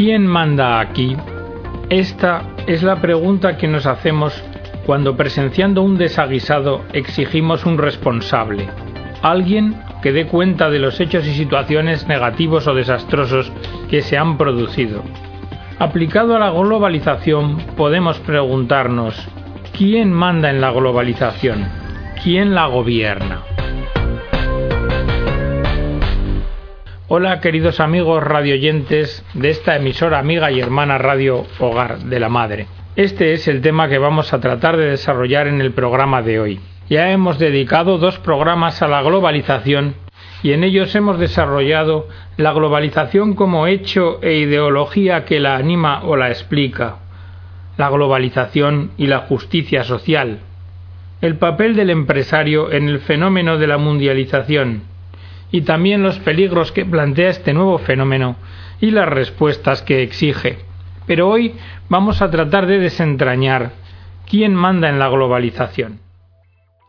¿Quién manda aquí? Esta es la pregunta que nos hacemos cuando presenciando un desaguisado exigimos un responsable, alguien que dé cuenta de los hechos y situaciones negativos o desastrosos que se han producido. Aplicado a la globalización podemos preguntarnos, ¿quién manda en la globalización? ¿Quién la gobierna? Hola queridos amigos radioyentes de esta emisora amiga y hermana Radio Hogar de la Madre. Este es el tema que vamos a tratar de desarrollar en el programa de hoy. Ya hemos dedicado dos programas a la globalización y en ellos hemos desarrollado la globalización como hecho e ideología que la anima o la explica, la globalización y la justicia social, el papel del empresario en el fenómeno de la mundialización, y también los peligros que plantea este nuevo fenómeno y las respuestas que exige. Pero hoy vamos a tratar de desentrañar quién manda en la globalización.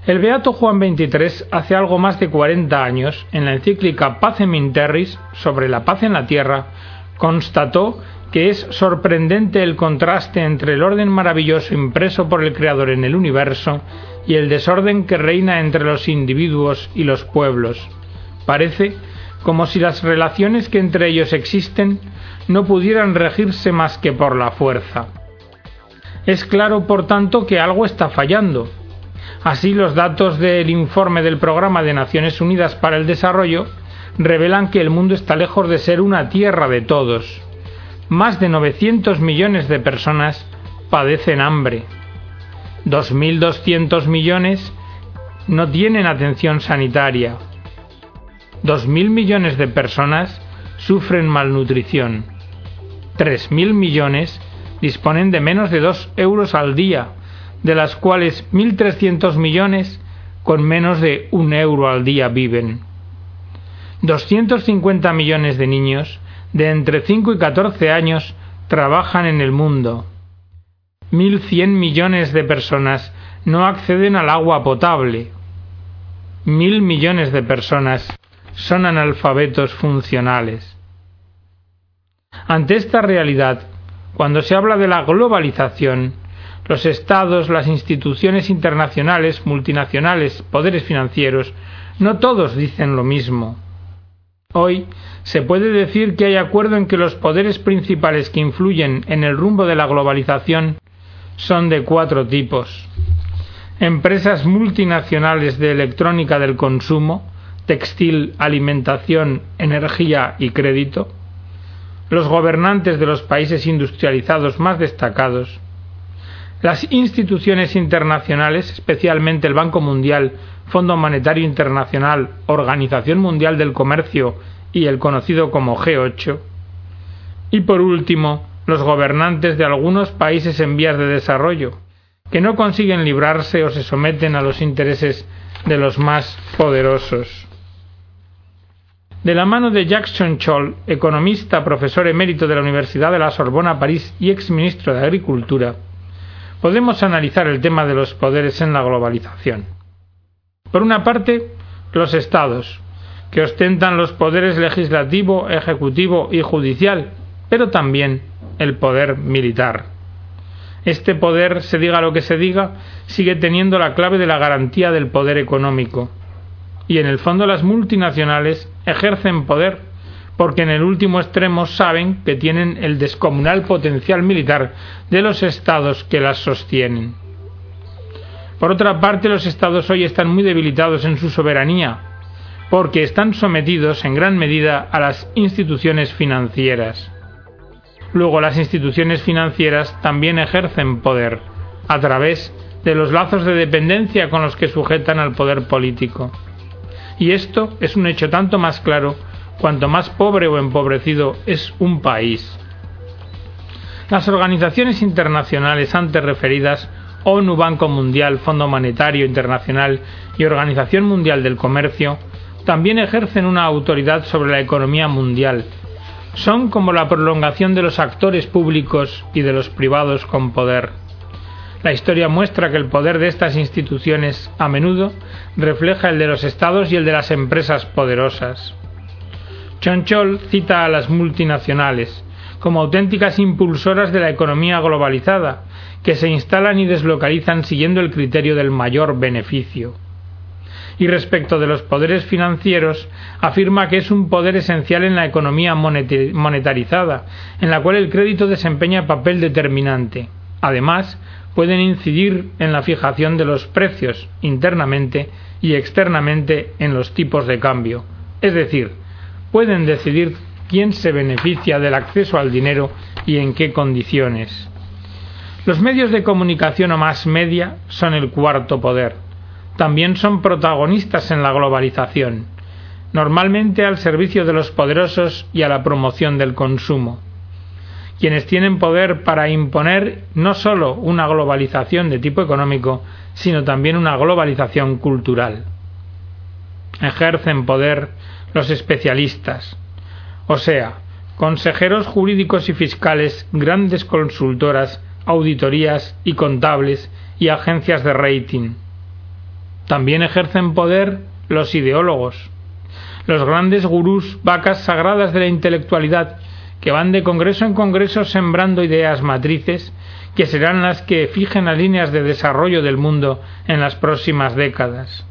El Beato Juan XXIII hace algo más de 40 años, en la encíclica Pacem in Terris sobre la paz en la tierra, constató que es sorprendente el contraste entre el orden maravilloso impreso por el Creador en el universo y el desorden que reina entre los individuos y los pueblos Parece como si las relaciones que entre ellos existen no pudieran regirse más que por la fuerza. Es claro, por tanto, que algo está fallando. Así, los datos del informe del Programa de Naciones Unidas para el Desarrollo revelan que el mundo está lejos de ser una tierra de todos. Más de 900 millones de personas padecen hambre. 2.200 millones no tienen atención sanitaria. 2.000 millones de personas sufren malnutrición. 3.000 millones disponen de menos de 2 euros al día, de las cuales 1.300 millones con menos de un euro al día viven. 250 millones de niños de entre 5 y 14 años trabajan en el mundo. 1.100 millones de personas no acceden al agua potable. Mil millones de personas son analfabetos funcionales. Ante esta realidad, cuando se habla de la globalización, los estados, las instituciones internacionales, multinacionales, poderes financieros, no todos dicen lo mismo. Hoy se puede decir que hay acuerdo en que los poderes principales que influyen en el rumbo de la globalización son de cuatro tipos. Empresas multinacionales de electrónica del consumo, textil, alimentación, energía y crédito, los gobernantes de los países industrializados más destacados, las instituciones internacionales, especialmente el Banco Mundial, Fondo Monetario Internacional, Organización Mundial del Comercio y el conocido como G8, y por último, los gobernantes de algunos países en vías de desarrollo, que no consiguen librarse o se someten a los intereses de los más poderosos. De la mano de Jackson Scholl, economista, profesor emérito de la Universidad de la Sorbona París y exministro de Agricultura, podemos analizar el tema de los poderes en la globalización. Por una parte, los estados, que ostentan los poderes legislativo, ejecutivo y judicial, pero también el poder militar. Este poder, se diga lo que se diga, sigue teniendo la clave de la garantía del poder económico, y en el fondo las multinacionales ejercen poder porque en el último extremo saben que tienen el descomunal potencial militar de los estados que las sostienen. Por otra parte, los estados hoy están muy debilitados en su soberanía, porque están sometidos en gran medida a las instituciones financieras. Luego las instituciones financieras también ejercen poder, a través de los lazos de dependencia con los que sujetan al poder político. Y esto es un hecho tanto más claro cuanto más pobre o empobrecido es un país. Las organizaciones internacionales antes referidas, ONU, Banco Mundial, Fondo Monetario Internacional y Organización Mundial del Comercio, también ejercen una autoridad sobre la economía mundial. Son como la prolongación de los actores públicos y de los privados con poder. La historia muestra que el poder de estas instituciones a menudo refleja el de los estados y el de las empresas poderosas. Chonchol cita a las multinacionales como auténticas impulsoras de la economía globalizada, que se instalan y deslocalizan siguiendo el criterio del mayor beneficio. Y respecto de los poderes financieros, afirma que es un poder esencial en la economía monetarizada, en la cual el crédito desempeña papel determinante. Además, pueden incidir en la fijación de los precios internamente y externamente en los tipos de cambio. Es decir, pueden decidir quién se beneficia del acceso al dinero y en qué condiciones. Los medios de comunicación o más media son el cuarto poder. También son protagonistas en la globalización, normalmente al servicio de los poderosos y a la promoción del consumo quienes tienen poder para imponer no sólo una globalización de tipo económico, sino también una globalización cultural. Ejercen poder los especialistas, o sea, consejeros jurídicos y fiscales, grandes consultoras, auditorías y contables y agencias de rating. También ejercen poder los ideólogos, los grandes gurús, vacas sagradas de la intelectualidad que van de congreso en congreso sembrando ideas matrices que serán las que fijen las líneas de desarrollo del mundo en las próximas décadas.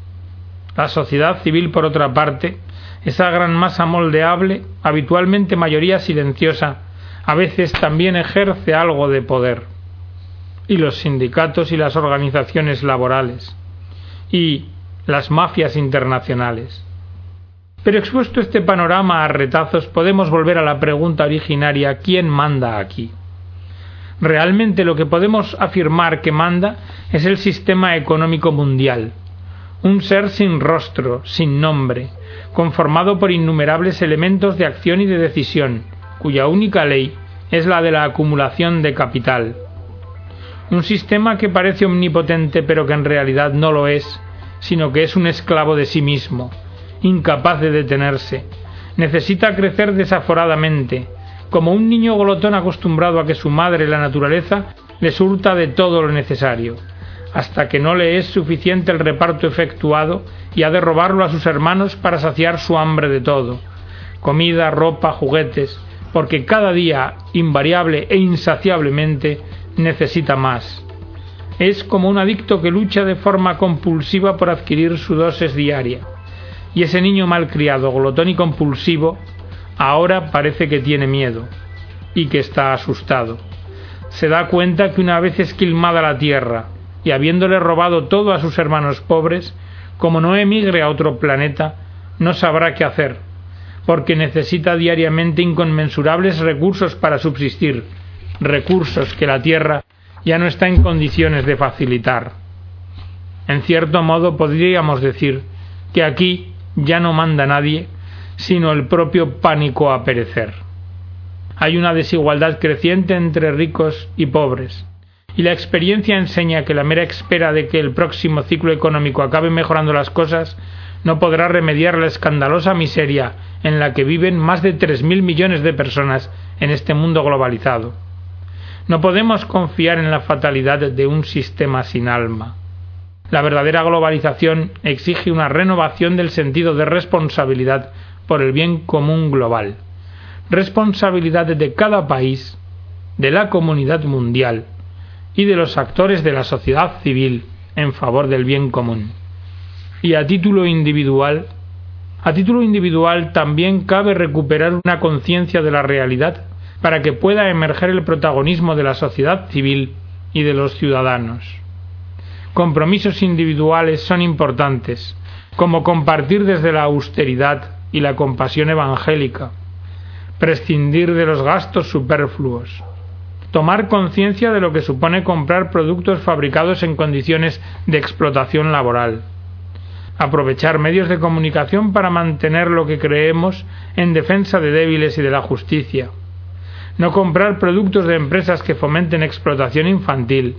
La sociedad civil, por otra parte, esa gran masa moldeable, habitualmente mayoría silenciosa, a veces también ejerce algo de poder. Y los sindicatos y las organizaciones laborales. Y las mafias internacionales. Pero expuesto este panorama a retazos, podemos volver a la pregunta originaria ¿quién manda aquí? Realmente lo que podemos afirmar que manda es el sistema económico mundial, un ser sin rostro, sin nombre, conformado por innumerables elementos de acción y de decisión, cuya única ley es la de la acumulación de capital. Un sistema que parece omnipotente pero que en realidad no lo es, sino que es un esclavo de sí mismo, incapaz de detenerse. Necesita crecer desaforadamente, como un niño glotón acostumbrado a que su madre, la naturaleza, le surta de todo lo necesario, hasta que no le es suficiente el reparto efectuado y ha de robarlo a sus hermanos para saciar su hambre de todo, comida, ropa, juguetes, porque cada día, invariable e insaciablemente, necesita más. Es como un adicto que lucha de forma compulsiva por adquirir su dosis diaria y ese niño malcriado, glotón y compulsivo, ahora parece que tiene miedo y que está asustado. Se da cuenta que una vez esquilmada la tierra y habiéndole robado todo a sus hermanos pobres, como no emigre a otro planeta, no sabrá qué hacer, porque necesita diariamente inconmensurables recursos para subsistir, recursos que la tierra ya no está en condiciones de facilitar. En cierto modo podríamos decir que aquí ya no manda nadie, sino el propio pánico a perecer. Hay una desigualdad creciente entre ricos y pobres, y la experiencia enseña que la mera espera de que el próximo ciclo económico acabe mejorando las cosas no podrá remediar la escandalosa miseria en la que viven más de tres mil millones de personas en este mundo globalizado. No podemos confiar en la fatalidad de un sistema sin alma. La verdadera globalización exige una renovación del sentido de responsabilidad por el bien común global. Responsabilidad de cada país, de la comunidad mundial y de los actores de la sociedad civil en favor del bien común. Y a título individual, a título individual también cabe recuperar una conciencia de la realidad para que pueda emerger el protagonismo de la sociedad civil y de los ciudadanos compromisos individuales son importantes, como compartir desde la austeridad y la compasión evangélica, prescindir de los gastos superfluos, tomar conciencia de lo que supone comprar productos fabricados en condiciones de explotación laboral, aprovechar medios de comunicación para mantener lo que creemos en defensa de débiles y de la justicia, no comprar productos de empresas que fomenten explotación infantil,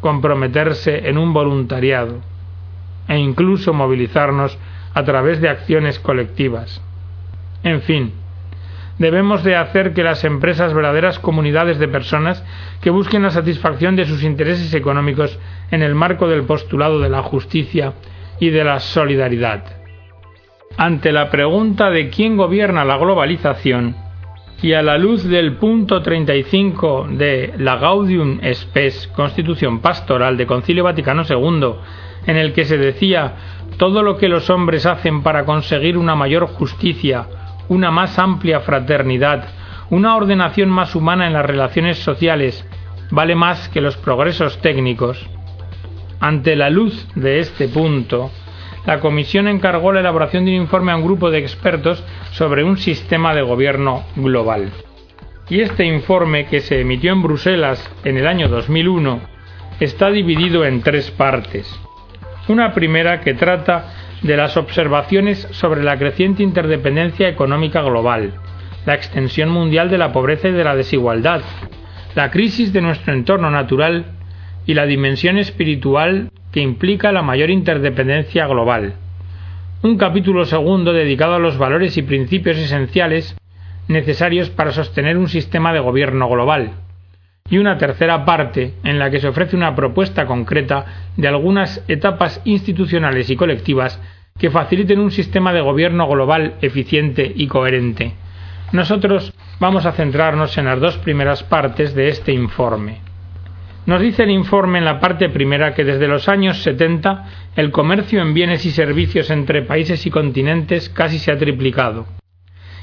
comprometerse en un voluntariado e incluso movilizarnos a través de acciones colectivas. En fin, debemos de hacer que las empresas verdaderas comunidades de personas que busquen la satisfacción de sus intereses económicos en el marco del postulado de la justicia y de la solidaridad. Ante la pregunta de quién gobierna la globalización, y a la luz del punto 35 de la Gaudium Spes, Constitución Pastoral de Concilio Vaticano II, en el que se decía todo lo que los hombres hacen para conseguir una mayor justicia, una más amplia fraternidad, una ordenación más humana en las relaciones sociales, vale más que los progresos técnicos. Ante la luz de este punto, la Comisión encargó la elaboración de un informe a un grupo de expertos sobre un sistema de gobierno global. Y este informe, que se emitió en Bruselas en el año 2001, está dividido en tres partes. Una primera que trata de las observaciones sobre la creciente interdependencia económica global, la extensión mundial de la pobreza y de la desigualdad, la crisis de nuestro entorno natural y la dimensión espiritual que implica la mayor interdependencia global. Un capítulo segundo dedicado a los valores y principios esenciales necesarios para sostener un sistema de gobierno global. Y una tercera parte en la que se ofrece una propuesta concreta de algunas etapas institucionales y colectivas que faciliten un sistema de gobierno global eficiente y coherente. Nosotros vamos a centrarnos en las dos primeras partes de este informe. Nos dice el informe en la parte primera que desde los años 70 el comercio en bienes y servicios entre países y continentes casi se ha triplicado,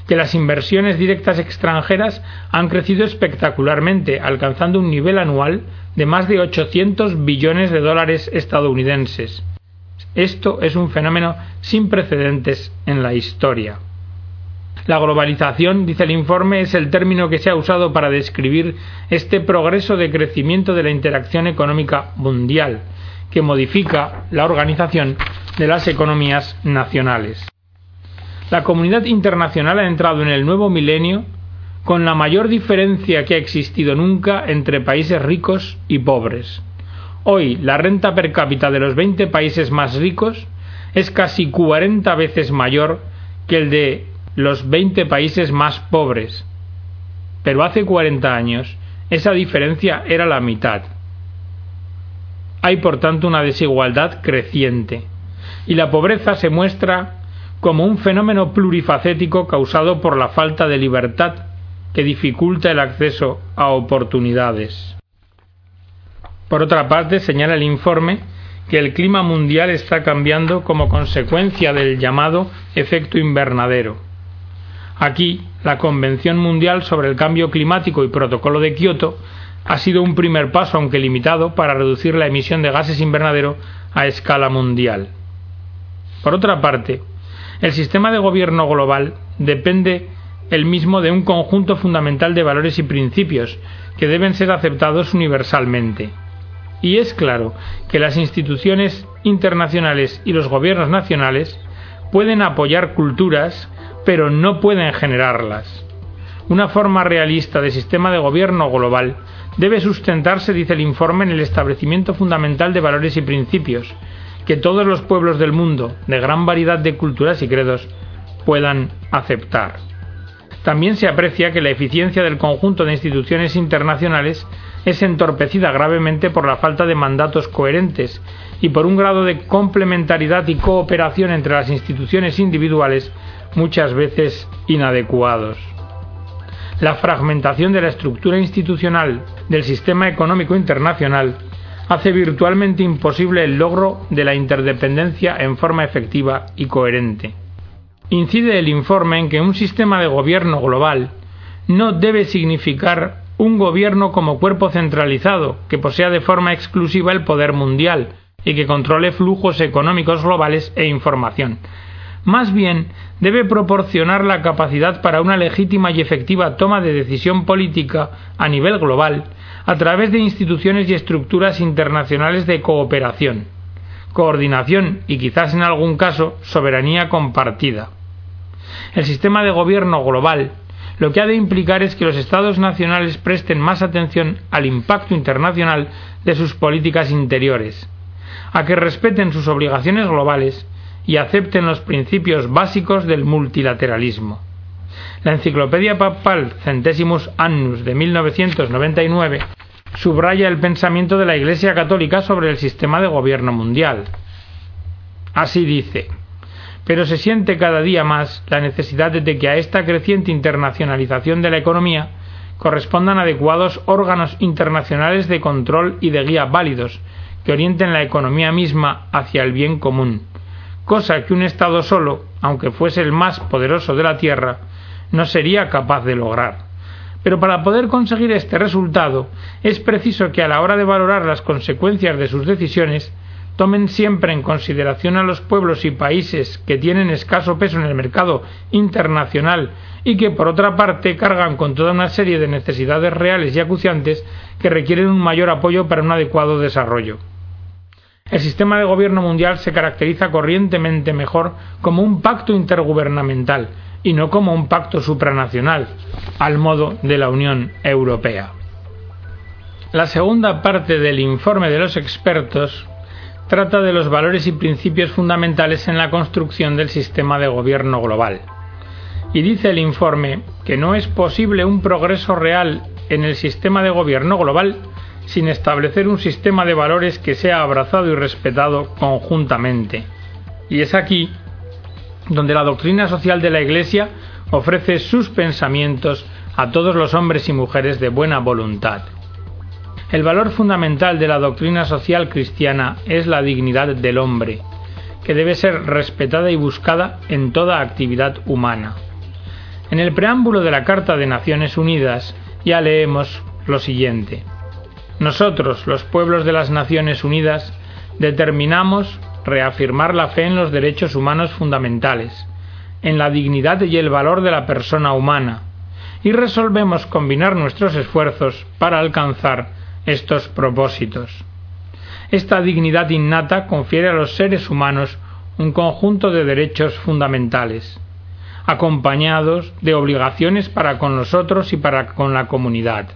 que las inversiones directas extranjeras han crecido espectacularmente, alcanzando un nivel anual de más de 800 billones de dólares estadounidenses. Esto es un fenómeno sin precedentes en la historia. La globalización, dice el informe, es el término que se ha usado para describir este progreso de crecimiento de la interacción económica mundial, que modifica la organización de las economías nacionales. La comunidad internacional ha entrado en el nuevo milenio con la mayor diferencia que ha existido nunca entre países ricos y pobres. Hoy la renta per cápita de los 20 países más ricos es casi 40 veces mayor que el de los 20 países más pobres. Pero hace 40 años esa diferencia era la mitad. Hay por tanto una desigualdad creciente y la pobreza se muestra como un fenómeno plurifacético causado por la falta de libertad que dificulta el acceso a oportunidades. Por otra parte, señala el informe que el clima mundial está cambiando como consecuencia del llamado efecto invernadero. Aquí, la Convención Mundial sobre el Cambio Climático y Protocolo de Kioto ha sido un primer paso, aunque limitado, para reducir la emisión de gases invernadero a escala mundial. Por otra parte, el sistema de gobierno global depende el mismo de un conjunto fundamental de valores y principios que deben ser aceptados universalmente. Y es claro que las instituciones internacionales y los gobiernos nacionales pueden apoyar culturas pero no pueden generarlas. Una forma realista de sistema de gobierno global debe sustentarse, dice el informe, en el establecimiento fundamental de valores y principios, que todos los pueblos del mundo, de gran variedad de culturas y credos, puedan aceptar. También se aprecia que la eficiencia del conjunto de instituciones internacionales es entorpecida gravemente por la falta de mandatos coherentes y por un grado de complementariedad y cooperación entre las instituciones individuales muchas veces inadecuados. La fragmentación de la estructura institucional del sistema económico internacional hace virtualmente imposible el logro de la interdependencia en forma efectiva y coherente. Incide el informe en que un sistema de gobierno global no debe significar un gobierno como cuerpo centralizado que posea de forma exclusiva el poder mundial y que controle flujos económicos globales e información, más bien debe proporcionar la capacidad para una legítima y efectiva toma de decisión política a nivel global a través de instituciones y estructuras internacionales de cooperación, coordinación y quizás en algún caso soberanía compartida. El sistema de gobierno global lo que ha de implicar es que los Estados nacionales presten más atención al impacto internacional de sus políticas interiores, a que respeten sus obligaciones globales y acepten los principios básicos del multilateralismo. La Enciclopedia Papal Centesimus Annus de 1999 subraya el pensamiento de la Iglesia Católica sobre el sistema de gobierno mundial. Así dice, pero se siente cada día más la necesidad de que a esta creciente internacionalización de la economía correspondan adecuados órganos internacionales de control y de guía válidos que orienten la economía misma hacia el bien común, cosa que un Estado solo, aunque fuese el más poderoso de la Tierra, no sería capaz de lograr. Pero para poder conseguir este resultado es preciso que a la hora de valorar las consecuencias de sus decisiones tomen siempre en consideración a los pueblos y países que tienen escaso peso en el mercado internacional y que por otra parte cargan con toda una serie de necesidades reales y acuciantes que requieren un mayor apoyo para un adecuado desarrollo. El sistema de gobierno mundial se caracteriza corrientemente mejor como un pacto intergubernamental y no como un pacto supranacional, al modo de la Unión Europea. La segunda parte del informe de los expertos trata de los valores y principios fundamentales en la construcción del sistema de gobierno global. Y dice el informe que no es posible un progreso real en el sistema de gobierno global sin establecer un sistema de valores que sea abrazado y respetado conjuntamente. Y es aquí donde la doctrina social de la Iglesia ofrece sus pensamientos a todos los hombres y mujeres de buena voluntad. El valor fundamental de la doctrina social cristiana es la dignidad del hombre, que debe ser respetada y buscada en toda actividad humana. En el preámbulo de la Carta de Naciones Unidas ya leemos lo siguiente. Nosotros, los pueblos de las Naciones Unidas, determinamos reafirmar la fe en los derechos humanos fundamentales, en la dignidad y el valor de la persona humana, y resolvemos combinar nuestros esfuerzos para alcanzar estos propósitos. Esta dignidad innata confiere a los seres humanos un conjunto de derechos fundamentales, acompañados de obligaciones para con nosotros y para con la comunidad.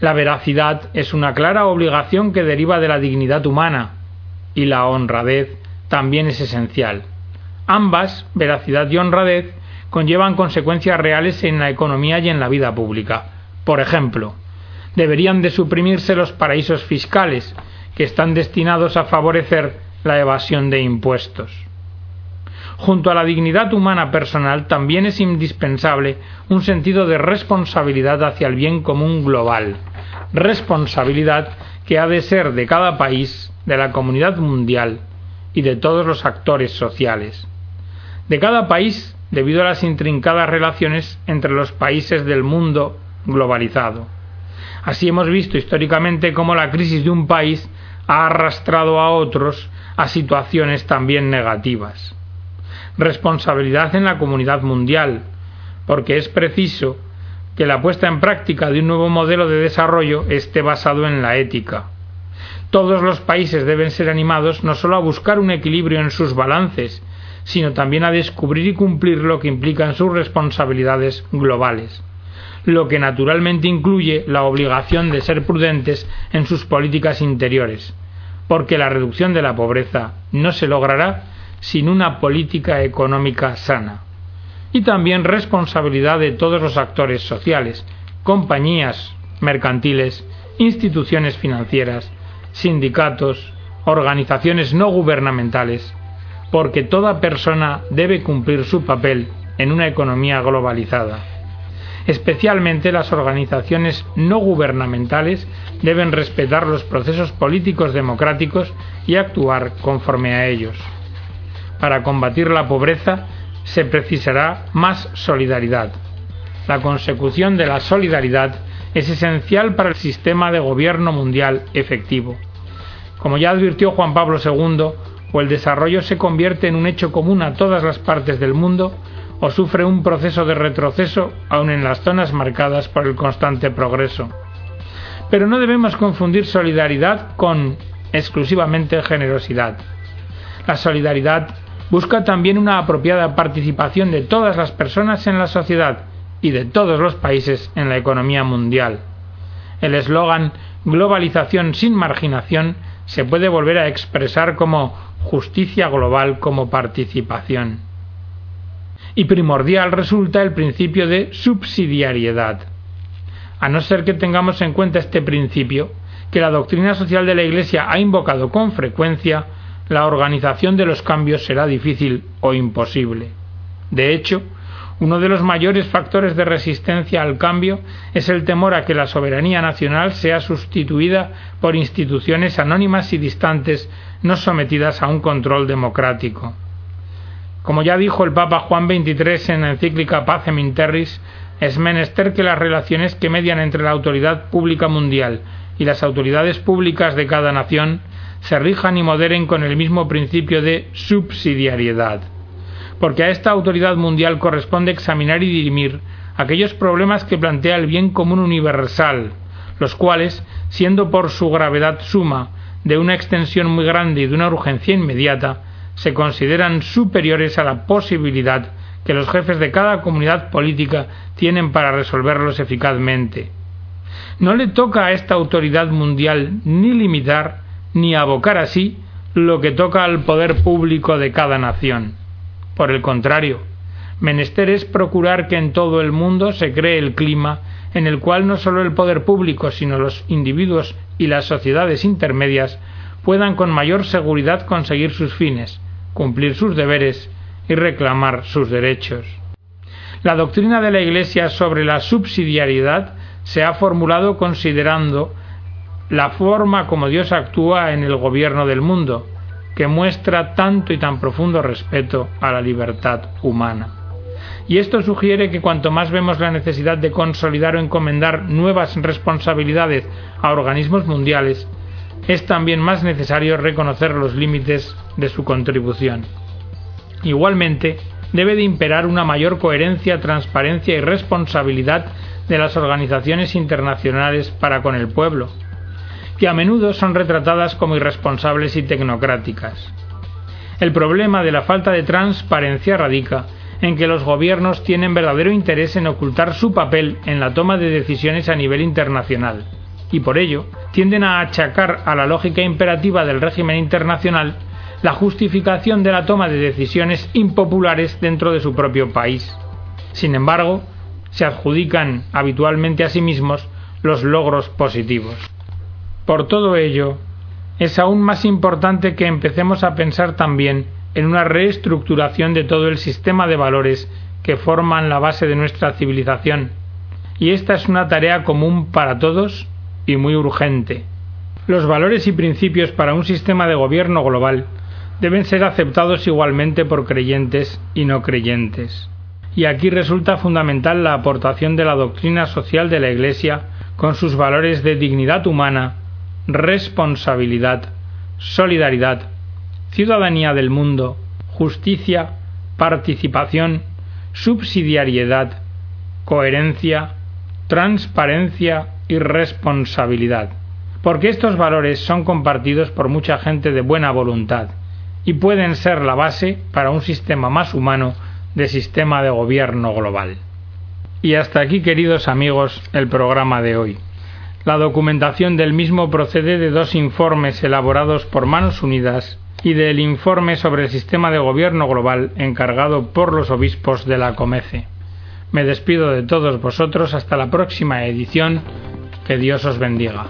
La veracidad es una clara obligación que deriva de la dignidad humana, y la honradez también es esencial. Ambas, veracidad y honradez, conllevan consecuencias reales en la economía y en la vida pública. Por ejemplo, deberían de suprimirse los paraísos fiscales, que están destinados a favorecer la evasión de impuestos. Junto a la dignidad humana personal también es indispensable un sentido de responsabilidad hacia el bien común global, responsabilidad que ha de ser de cada país, de la comunidad mundial y de todos los actores sociales. De cada país debido a las intrincadas relaciones entre los países del mundo globalizado. Así hemos visto históricamente cómo la crisis de un país ha arrastrado a otros a situaciones también negativas. Responsabilidad en la comunidad mundial, porque es preciso que la puesta en práctica de un nuevo modelo de desarrollo esté basado en la ética. Todos los países deben ser animados no solo a buscar un equilibrio en sus balances, sino también a descubrir y cumplir lo que implican sus responsabilidades globales lo que naturalmente incluye la obligación de ser prudentes en sus políticas interiores, porque la reducción de la pobreza no se logrará sin una política económica sana. Y también responsabilidad de todos los actores sociales, compañías mercantiles, instituciones financieras, sindicatos, organizaciones no gubernamentales, porque toda persona debe cumplir su papel en una economía globalizada. Especialmente las organizaciones no gubernamentales deben respetar los procesos políticos democráticos y actuar conforme a ellos. Para combatir la pobreza se precisará más solidaridad. La consecución de la solidaridad es esencial para el sistema de gobierno mundial efectivo. Como ya advirtió Juan Pablo II, o el desarrollo se convierte en un hecho común a todas las partes del mundo, o sufre un proceso de retroceso aun en las zonas marcadas por el constante progreso. Pero no debemos confundir solidaridad con exclusivamente generosidad. La solidaridad busca también una apropiada participación de todas las personas en la sociedad y de todos los países en la economía mundial. El eslogan globalización sin marginación se puede volver a expresar como justicia global como participación y primordial resulta el principio de subsidiariedad. A no ser que tengamos en cuenta este principio, que la doctrina social de la Iglesia ha invocado con frecuencia, la organización de los cambios será difícil o imposible. De hecho, uno de los mayores factores de resistencia al cambio es el temor a que la soberanía nacional sea sustituida por instituciones anónimas y distantes no sometidas a un control democrático. Como ya dijo el Papa Juan XXIII en la encíclica Pacem in Terris, es menester que las relaciones que median entre la autoridad pública mundial y las autoridades públicas de cada nación se rijan y moderen con el mismo principio de subsidiariedad porque a esta autoridad mundial corresponde examinar y dirimir aquellos problemas que plantea el bien común universal, los cuales, siendo por su gravedad suma, de una extensión muy grande y de una urgencia inmediata, se consideran superiores a la posibilidad que los jefes de cada comunidad política tienen para resolverlos eficazmente. No le toca a esta autoridad mundial ni limitar ni abocar así lo que toca al poder público de cada nación. Por el contrario, menester es procurar que en todo el mundo se cree el clima en el cual no sólo el poder público, sino los individuos y las sociedades intermedias puedan con mayor seguridad conseguir sus fines, cumplir sus deberes y reclamar sus derechos. La doctrina de la Iglesia sobre la subsidiariedad se ha formulado considerando la forma como Dios actúa en el gobierno del mundo, que muestra tanto y tan profundo respeto a la libertad humana. Y esto sugiere que cuanto más vemos la necesidad de consolidar o encomendar nuevas responsabilidades a organismos mundiales, es también más necesario reconocer los límites de su contribución. Igualmente, debe de imperar una mayor coherencia, transparencia y responsabilidad de las organizaciones internacionales para con el pueblo, que a menudo son retratadas como irresponsables y tecnocráticas. El problema de la falta de transparencia radica en que los gobiernos tienen verdadero interés en ocultar su papel en la toma de decisiones a nivel internacional, y por ello tienden a achacar a la lógica imperativa del régimen internacional la justificación de la toma de decisiones impopulares dentro de su propio país. Sin embargo, se adjudican habitualmente a sí mismos los logros positivos. Por todo ello, es aún más importante que empecemos a pensar también en una reestructuración de todo el sistema de valores que forman la base de nuestra civilización. Y esta es una tarea común para todos y muy urgente. Los valores y principios para un sistema de gobierno global deben ser aceptados igualmente por creyentes y no creyentes. Y aquí resulta fundamental la aportación de la doctrina social de la Iglesia con sus valores de dignidad humana, responsabilidad, solidaridad, ciudadanía del mundo, justicia, participación, subsidiariedad, coherencia, transparencia y responsabilidad, porque estos valores son compartidos por mucha gente de buena voluntad y pueden ser la base para un sistema más humano de sistema de gobierno global. Y hasta aquí, queridos amigos, el programa de hoy. La documentación del mismo procede de dos informes elaborados por Manos Unidas y del informe sobre el sistema de gobierno global encargado por los obispos de la Comece. Me despido de todos vosotros hasta la próxima edición. Que Dios os bendiga.